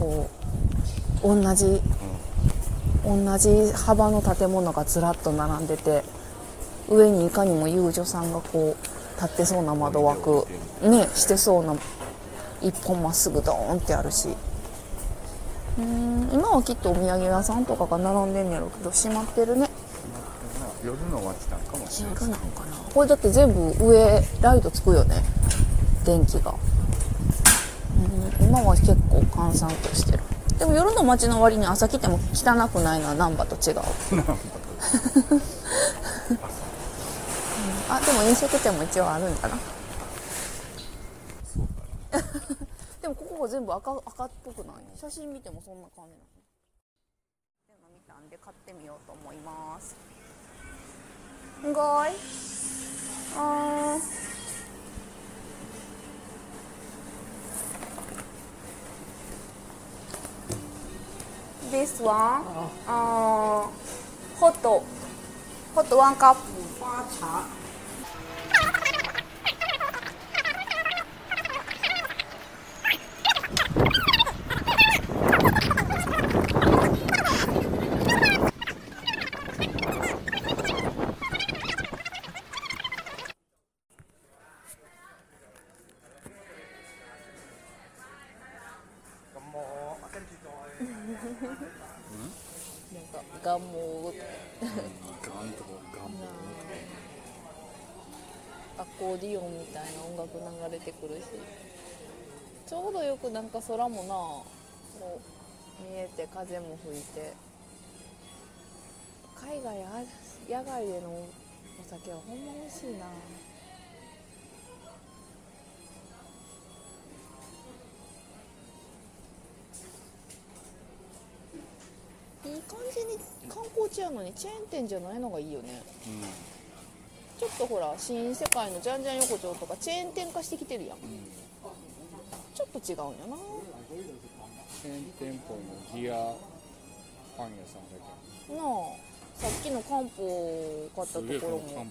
こう同じ、同じ幅の建物がずらっと並んでて上にいかにも遊女さんがこう立ってそうな窓枠ねしてそうな一本まっすぐドーンってあるし。うん今はきっとお土産屋さんとかが並んでんねやろうけど閉まってるね。夜の街なんかもしれない夜なんかな。これだって全部上ライトつくよね。電気が、うん、今は結構閑散としてる。でも夜の街の割に朝来ても汚くないのは難波と違う。う。ん。あでも飲食店も一応あるんだな。でもここが全部赤赤っぽくない写真見てもそんな感じなの。っていうの見たんで買ってみようと思います。んごい。あー This one, uh, hot, hot one cup. 花茶。なんかガンモガンとかガンアコーディオンみたいな音楽流れてくるしちょうどよくなんか空もなこう見えて風も吹いて。海外野外でのお酒はほんま美味しいな。に観光地やのにチェーン店じゃないのがいいよね。ちょっとほら新世界のじゃんじゃん横丁とかチェーン店化してきてるやん、ちょっと違うん。やなチェーン店舗のギアパン屋さんだけなあさっきの漢方を買ったところも。方。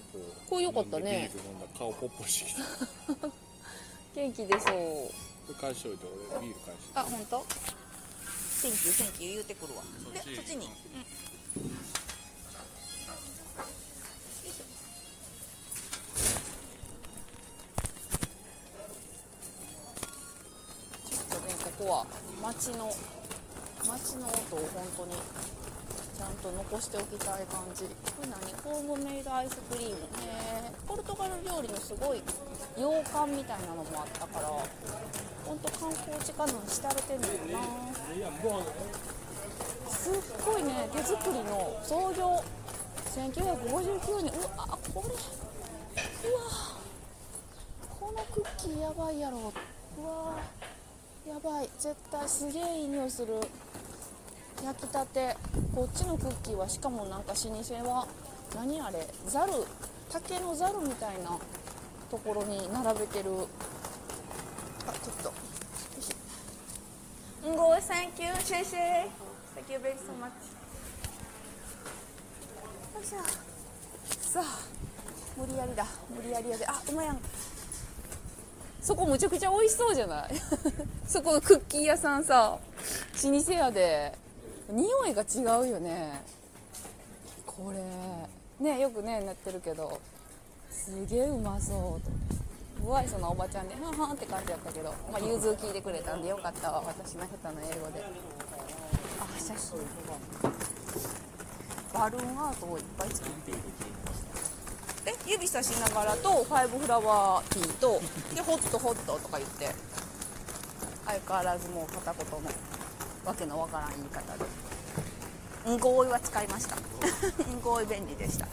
これ良かったね。ビール飲んだ顔ポッポしてきた。こ 元気出そう。れ返しといて俺ビール返して。あ本当？Thank you thank you 言うてくるわ。でそっちに、うんちょっとねここは街の街の音を本当にちゃんと残しておきたい感じ。これ何ホームメイドアイスクリームね。ポルトガル料理のすごい洋館みたいなのもあったから本当観光地化な。んしてあれてんのよなすっごいね手作りの創業1959年。うわこれ。うわこのクッキーやばいやろ。うわやばい。絶対すげえいい匂いする。焼きたて。こっちのクッキーはしかもなんか老舗は何あれざる竹のざるみたいなところに並べてる。あちょっと。よいしょ。んご thank you シェイシェイ thank you very so much. よいしょさあ無理やりだ無理やりやであうまやんそこむちゃくちゃ美味しそうじゃないそこのクッキー屋さんさ老舗やで匂いが違うよねこれねよくねなってるけどすげえうまそうと不愛想なおばちゃんではんはんって感じやったけど、まあ、融通聞いてくれたんでよかったわ私の下手な英語で写真バルーンアートをいっぱい作っているで指さしながらとファイブフラワーティーとでホットホットとか言って。相変わらずもう片言のわけのわからん言い方で。うんごいは使いました。んごい便利でした。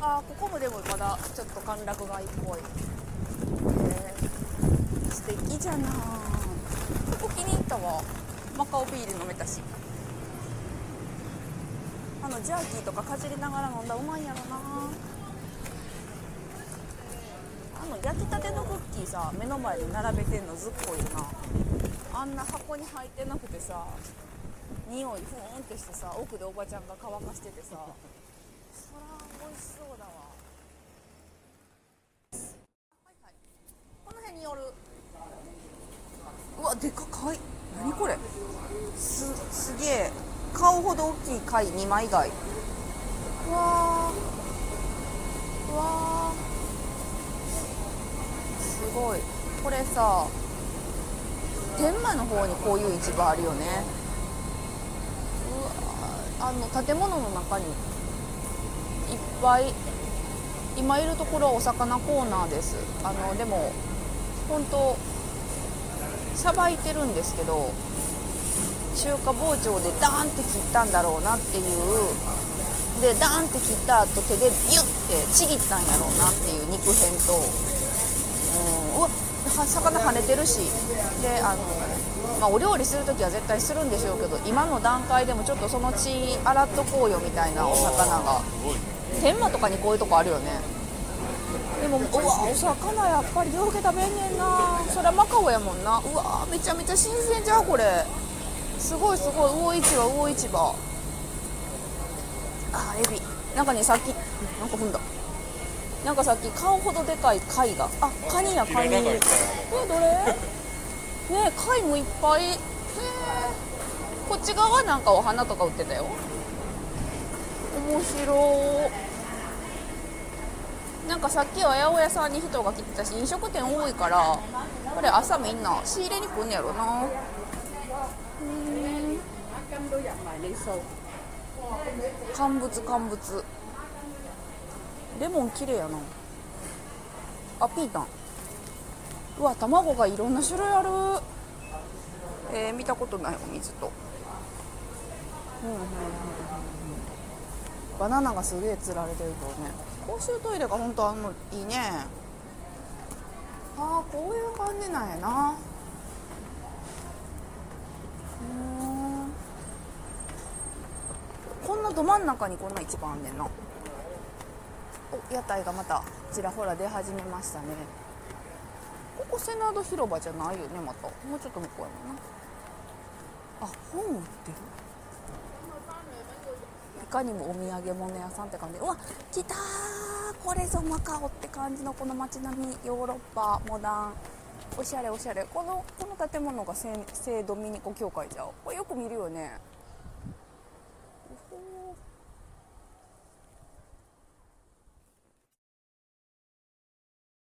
あここもでもまだちょっと歓楽街っぽい、敵じゃなここ気に入ったわ。マカオビール飲めたし。あのジャーキーとかかじりながら飲んだうまいやろな。あの焼きたてのクッキーさ目の前で並べてんのずっこいな。あんな箱に入ってなくてさ匂いふーんってしてさ奥でおばちゃんが乾かしててさ。そら美味しそうだわ。はいはいこの辺による。うわでかかい何これ。すすげえ。顔ほど大きい貝2枚貝。うわー。うわー。すごい。これさ天満の方にこういう市場あるよね。うわあの建物の中にいっぱい今いるところはお魚コーナーです。あのでも本当さばいてるんですけど中華包丁でダーンって切ったんだろうなっていう。でダーンって切った後手でビュッてちぎったんやろうなっていう肉片と。うん。うわは魚跳ねてるし。であの、まあ、お料理する時は絶対するんでしょうけど今の段階でもちょっとその血洗っとこうよみたいなお魚が。天満とかにこういうとこあるよねでもうわお魚やっぱり両家食べんねんな。そりゃマカオやもんな。うわめちゃめちゃ新鮮じゃんこれ。すごいすごい魚市場魚市場。あエビ。なんかねさっきなんか踏んだ。なんかさっき顔ほどでかい貝が。あカニやカニ。えどれ？ね貝もいっぱい。へえ。こっち側なんかお花とか売ってたよ。面白なんかさっきは八百屋さんに人が来てたし飲食店多いからこれ朝みんな仕入れに来んねやろな。乾物乾物。レモン綺麗やな。あピータン。うわ卵がいろんな種類ある。えー、見たことないお水と。うんうんうん。バナナがすげえ釣られてるとね。公衆トイレが本当あのいいね。ああこういう感じなんやな。うんこんなど真ん中にこんな一番あんねんな。お屋台がまたちらほら出始めましたね。ここセナード広場じゃないよねまた。もうちょっと向こうやもんな。あ本売ってる？いかにもお土産物屋さんって感じ。うわ来たこれぞマカオって感じのこの街並みヨーロッパモダンおしゃれおしゃれ。このこの建物が聖ドミニコ教会じゃん。これよく見るよね。